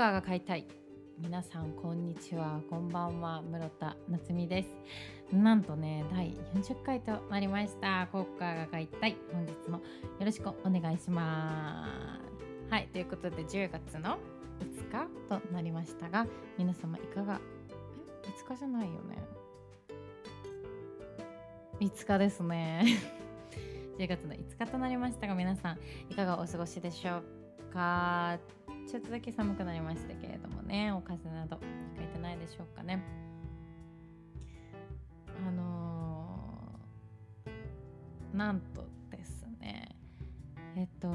カーが買いたい。皆さんこんにちは。こんばんは室田夏美です。なんとね第40回となりました。コッカーが買いたい。本日もよろしくお願いします。はいということで10月の5日となりましたが皆様いかがえ5日じゃないよね。5日ですね。10月の5日となりましたが皆さんいかがお過ごしでしょうか。ちょっとだけ寒くなりましたけれどもねお風邪などひかれてないでしょうかね。あのー、なんとですね。えっと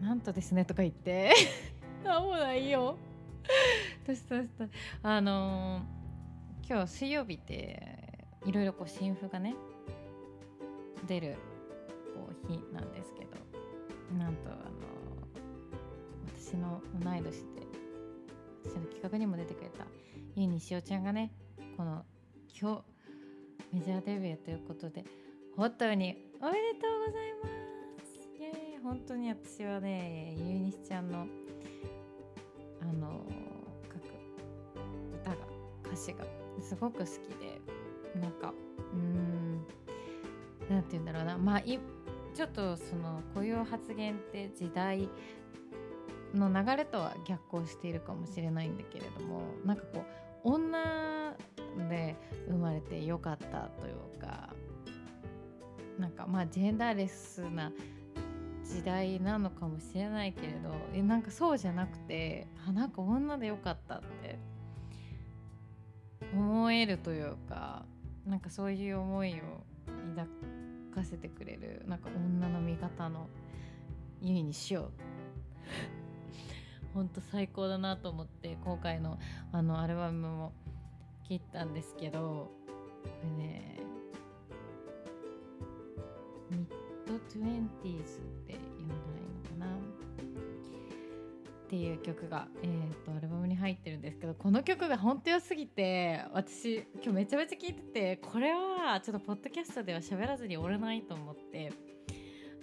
なんとですねとか言って。あもうないよ。どうしたどうしたあのー、今日水曜日っていろいろこう新譜がね出るこう日なんですけど。なんとあの私の同い年で私の企画にも出て。くれたゆうにしおちゃんがねこの今日メジャーデビューということで本当におめでとうございますイエーイ本当に私はねゆうにしちゃんのあの書く歌が歌詞がすごく好きでなんかうんなんて。言うんだろうなまあいちょっとそのこういう発言って時代の流れとは逆行しているかもしれないんだけれどもなんかこう女で生まれてよかったというかなんかまあジェンダーレスな時代なのかもしれないけれどえなんかそうじゃなくてあなんか女でよかったって思えるというかなんかそういう思いを抱かせてくれるなんか女の味方のゆいにしお。ほんと最高だなと思って今回のあのアルバムも聴いたんですけどこれね mid-twenties って読んだらいいのかな？っていう曲が、えーと、アルバムに入ってるんですけどこの曲が本当良すぎて私今日めちゃめちゃ聴いててこれはちょっとポッドキャストでは喋らずにおれないと思って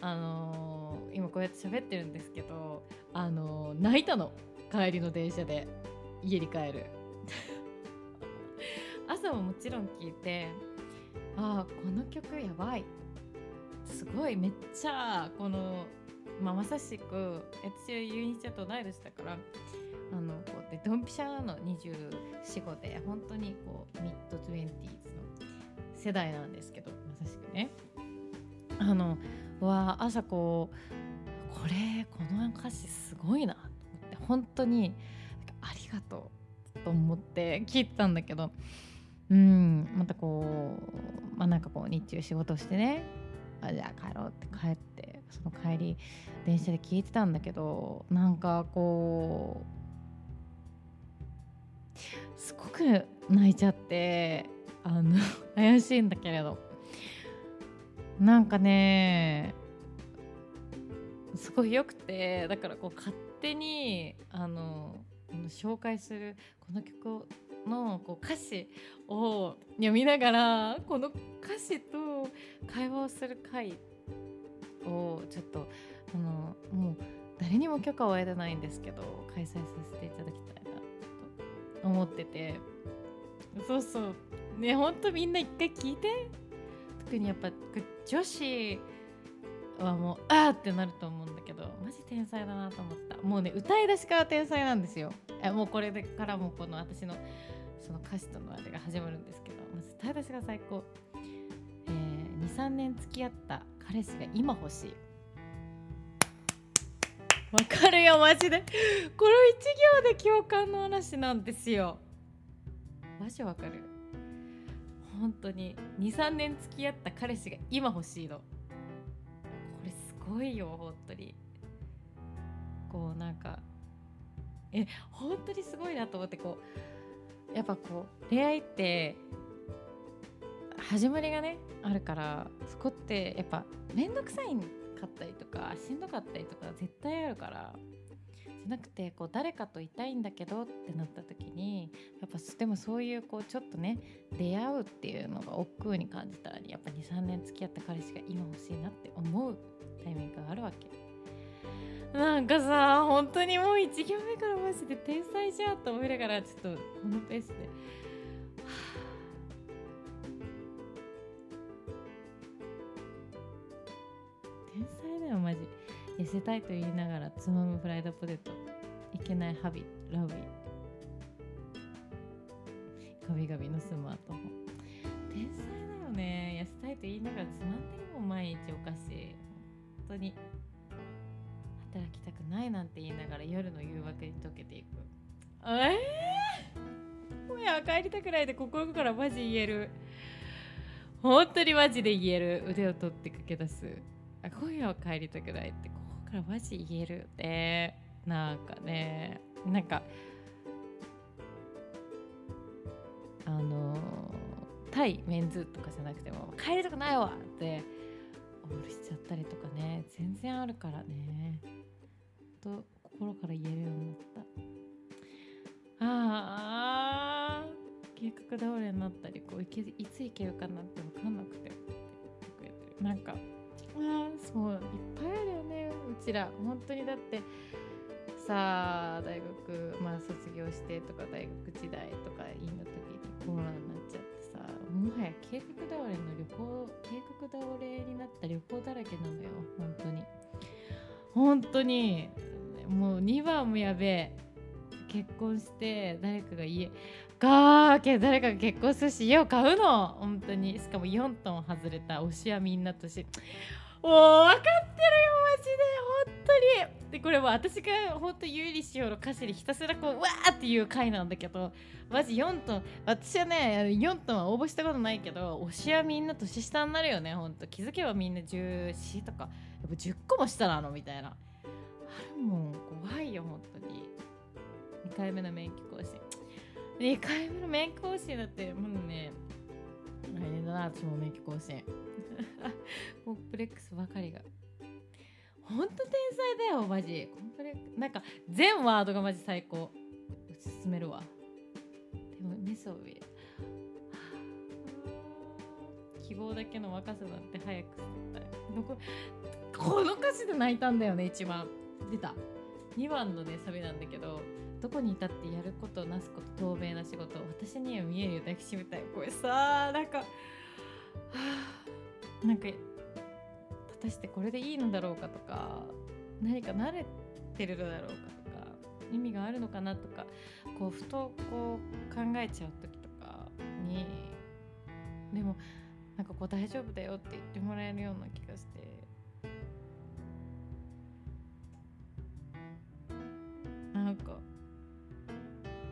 あのー、今こうやって喋ってるんですけどあのー、泣いたの。帰りの電車で家に帰る。朝ももちろん聞いてああこの曲やばい。すごいめっちゃこのまあ、まさしく私はユニちゃんと同い年だからあのこうでドンピシャの24、5で本当にこう mid-twenties の世代なんですけどまさしくね。あのは朝こうこれこの歌詞すごいなと思って本当にありがとうと思って聞いてたんだけどうんまたこうまあなんかこう日中仕事してねあじゃあ帰ろうって帰ってその帰り電車で聞いてたんだけどなんかこうすごく泣いちゃってあの 怪しいんだけれど。なんかねすごいよくてだからこう勝手にあの紹介するこの曲のこう歌詞を読みながらこの歌詞と会話をする回をちょっとあのもう誰にも許可を得てないんですけど開催させていただきたいなと思ってて。そうそう。ねほんとみんな一回聞いて。特にやっぱ女子はもうあーってなると思うんだけどマジ天才だなと思った。もうね歌い出しから天才なんですよ。もうこれからもこの私のその歌詞とのあれが始まるんですけどまず歌い出しが最高、えー、23年付き合った彼氏が今欲しい。わかるよマジで。この1行で共感の話なんですよ。マジわかる。本当に23年付き合った彼氏が今欲しいの。これすごいよ本当に。こうなんかえ本当にすごいなと思ってこうやっぱこう恋愛って始まりがねあるからそこってやっぱ面倒くさいかったりとかしんどかったりとか絶対あるからじゃなくてこう誰かといたいんだけどってなった時にやっぱでもそういうこうちょっとね出会うっていうのが億劫に感じたらやっぱ23年付き合った彼氏が今欲しいなって思うタイミングがあるわけ。なんかさ本当にもう1行目からマジで天才じゃんと思いながらちょっとこのペースで、痩せたいと言いながらつまむフライドポテトいけないハビラビガビガビのスマートフォン天才だよね。痩せたいと言いながらつまんでるもん毎日お菓子。本当に。働きたくないなんて言いながら夜の誘惑に溶けていく。えー、もうや帰りたくないで心からマジ言える。本当にマジで言える。腕を取って駆け出す。今夜は帰りたくないって。ここからマジ言えるでなんかねなんかあの対メンズとかじゃなくても帰りたくないわってオールしちゃったりとかね全然あるからね。と心から言えるようになった。あー計画倒れになったりこういけいつ行けるかなって分かんなくてなんかあそういっぱいあるちら本当にだってさあ大学まあ卒業してとか大学時代とか院の時にコロナになっちゃってさもはや計画倒れの旅行計画倒れになった旅行だらけなのよ本当に。本当にもう2番もやべえ結婚して誰かが家がーけ誰かが結婚するし家を買うの本当に。しかも4トン外れた推しはみんなとしもう分かってるよで本当に。でこれも私が本当有利しようの歌詞にひたすらこうわーっていう回なんだけどマジ4トン私はね4トンは応募したことないけど推しはみんな年下になるよねほんと気づけばみんな14とかやっぱ10個も下なのみたいな。あるもん怖いよ本当に。2回目の免許更新。2回目の免許更新だってもうね来年だな私も免許更新。コンプレックスばかりが。ほんと天才だよマジ。コンプレックなんか全ワードがマジ最高。進めるわ。でもメソウェ 希望だけの若さなんて早く捨てたいこの歌詞で泣いたんだよね一番。出た。2番のねサビなんだけどどこにいたってやることなすこと透明な仕事。私には見えるよ抱きしめたい。これさなんかはあなんかしてこれでいいのだろうかとか何か慣れてるのだろうかとか意味があるのかなとかこうふとこう考えちゃう時とかにでもなんかこう大丈夫だよって言ってもらえるような気がして。なんか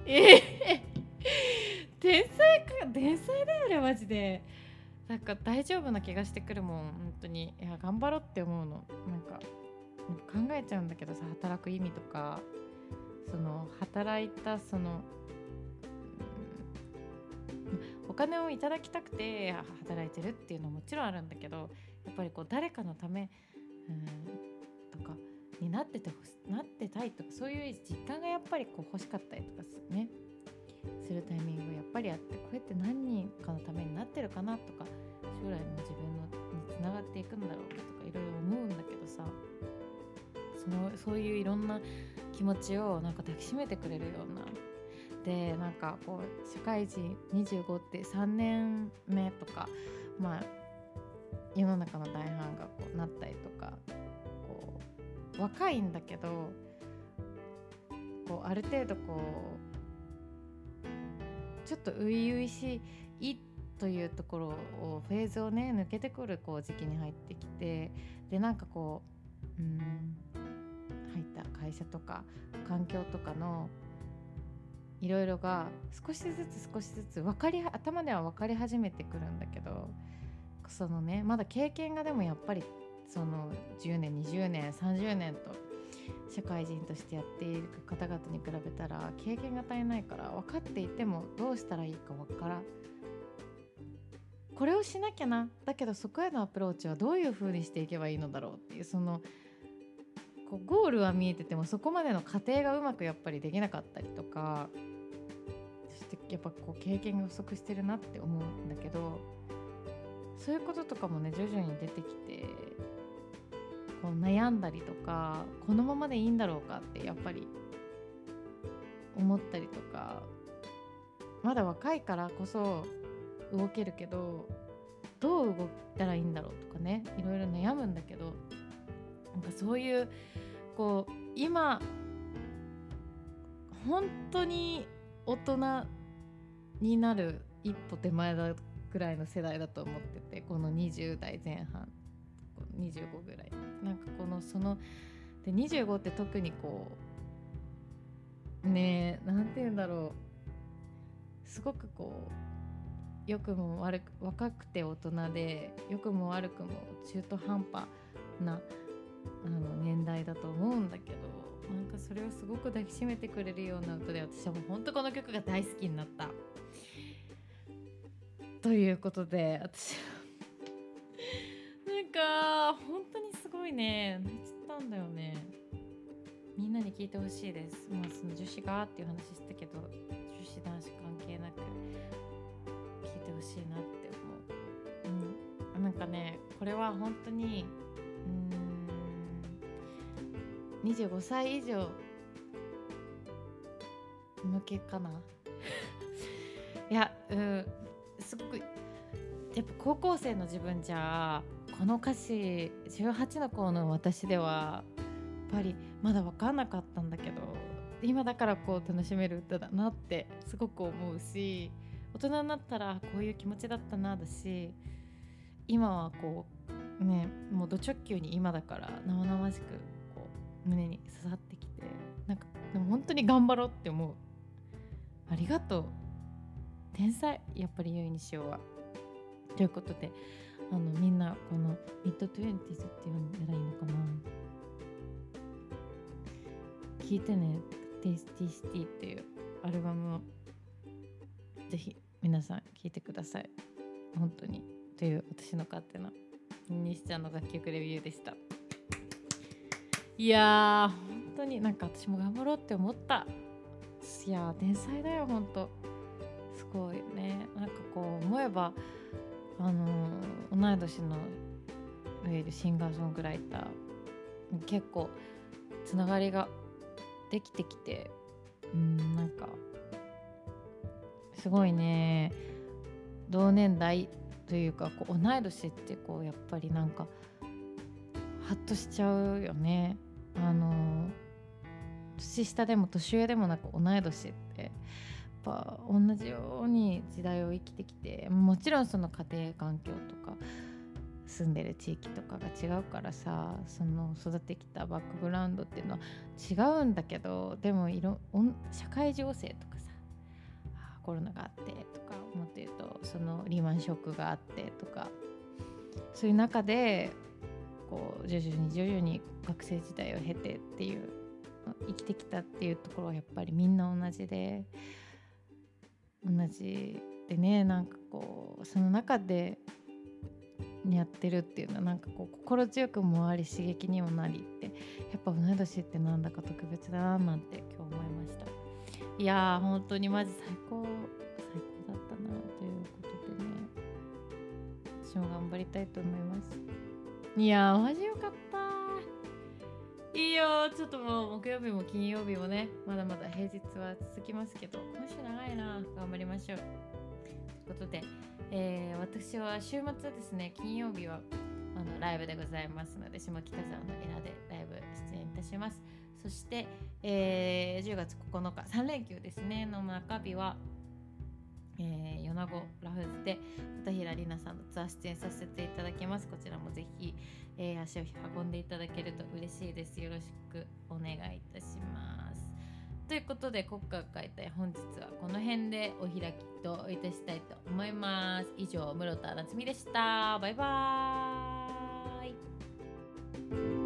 ええ天才か天才だよねマジで。なんか大丈夫な気がしてくるもん本当に。いや頑張ろうって思うの。なんか考えちゃうんだけどさ働く意味とか。その働いたその、お金をいただきたくて働いてるっていうのはもちろんあるんだけどやっぱりこう誰かのため、うん、とかになっててなってたいとかそういう実感がやっぱりこう欲しかったりとかするね。するタイミングやっぱりあってこうやって何人かのためになってるかなとか将来の自分のにつながっていくんだろうかとかいろいろ思うんだけどさそのそういういろんな気持ちをなんか抱きしめてくれるような。でなんかこう社会人25って3年目とかまあ世の中の大半がこうなったりとかこう若いんだけどこうある程度こうちょっと初々しいというところをフェーズをね抜けてくるこう時期に入ってきてでなんかこううん入った会社とか環境とかのいろいろが少しずつ少しずつ分かり頭では分かり始めてくるんだけどそのねまだ経験がでもやっぱりその10年20年30年と社会人としてやっている方々に比べたら経験が足りないから分かっていてもどうしたらいいか分からん。これをしなきゃな。だけどそこへのアプローチはどういう風にしていけばいいのだろうっていうそのこうゴールは見えててもそこまでの過程がうまくやっぱりできなかったりとかそしてやっぱこう経験が不足してるなって思うんだけどそういうこととかもね徐々に出てきてこう悩んだりとかこのままでいいんだろうかってやっぱり思ったりとかまだ若いからこそ動けるけどどう動いたらいいんだろうとかねいろいろ悩むんだけどなんかそういうこう今本当に大人になる一歩手前だぐらいの世代だと思っててこの20代前半。25ぐらい。なんかこのそので25って特にこうねえなんて言うんだろう。すごくこう良くも悪く若くて大人で良くも悪くも中途半端なあの年代だと思うんだけどなんかそれをすごく抱きしめてくれるような歌で私はもうほんとこの曲が大好きになった。ということで私ないね。泣いちゃったんだよね。みんなに聞いてほしいです。まあその女子がっていう話したけど女子男子関係なく聞いてほしいなって思う。うん。なんかねこれは本当にうん25歳以上向けかな。いやうんすごくやっぱ高校生の自分じゃこの歌詞18の子の私ではやっぱりまだ分かんなかったんだけど今だからこう楽しめる歌だなってすごく思うし大人になったらこういう気持ちだったなだし今はこうねもうド直球に今だから生々しくこう胸に刺さってきてなんかでも本当に頑張ろうって思う。ありがとう。天才。やっぱりゆいにしおは。ということであのみんなこの mid-twenties って呼んだらいいのかな。聞いてね Tasty City っていうアルバムをぜひ皆さん聴いてください。本当に。という私の勝手な西ちゃんの楽曲レビューでした。いやー本当になんか私も頑張ろうって思った。いや天才だよ本当。すごいね。なんかこう思えばあの同い年のいわゆるシンガーソングライター結構つながりができてきてうんなんかすごいね。同年代というかこう同い年ってこうやっぱりなんかハッとしちゃうよね。あの年下でも年上でもなく同い年って。ぱ同じように時代を生きてきてもちろんその家庭環境とか住んでる地域とかが違うからさその育ってきたバックグラウンドっていうのは違うんだけどでもいろ社会情勢とかさコロナがあってとか思って言うとそのリーマンショックがあってとかそういう中でこう徐々に徐々に学生時代を経てっていう生きてきたっていうところはやっぱりみんな同じで同じでねなんかこうその中でやってるっていうのはなんかこう心強くもあり刺激にもなりってやっぱ同い年ってなんだか特別だななんて今日思いました。いやー本当にマジ最高最高だったなということでね私も頑張りたいと思います。いやーマジよかった。いいよ。ちょっともう木曜日も金曜日もねまだまだ平日は続きますけど今週長いな。頑張りましょう。ということで、えー、私は週末ですね金曜日はあのライブでございますので下北沢のエラでライブ出演いたします。そして、えー、10月9日3連休ですね。の中日はえー、米子ラフズで片平里奈さんのツアー出演させていただきます。こちらもぜひ、えー、足を運んでいただけると嬉しいです。よろしくお願いいたします。ということで国家が書いた本日はこの辺でお開きといたしたいと思います。以上室田夏美でした。バイバーイ。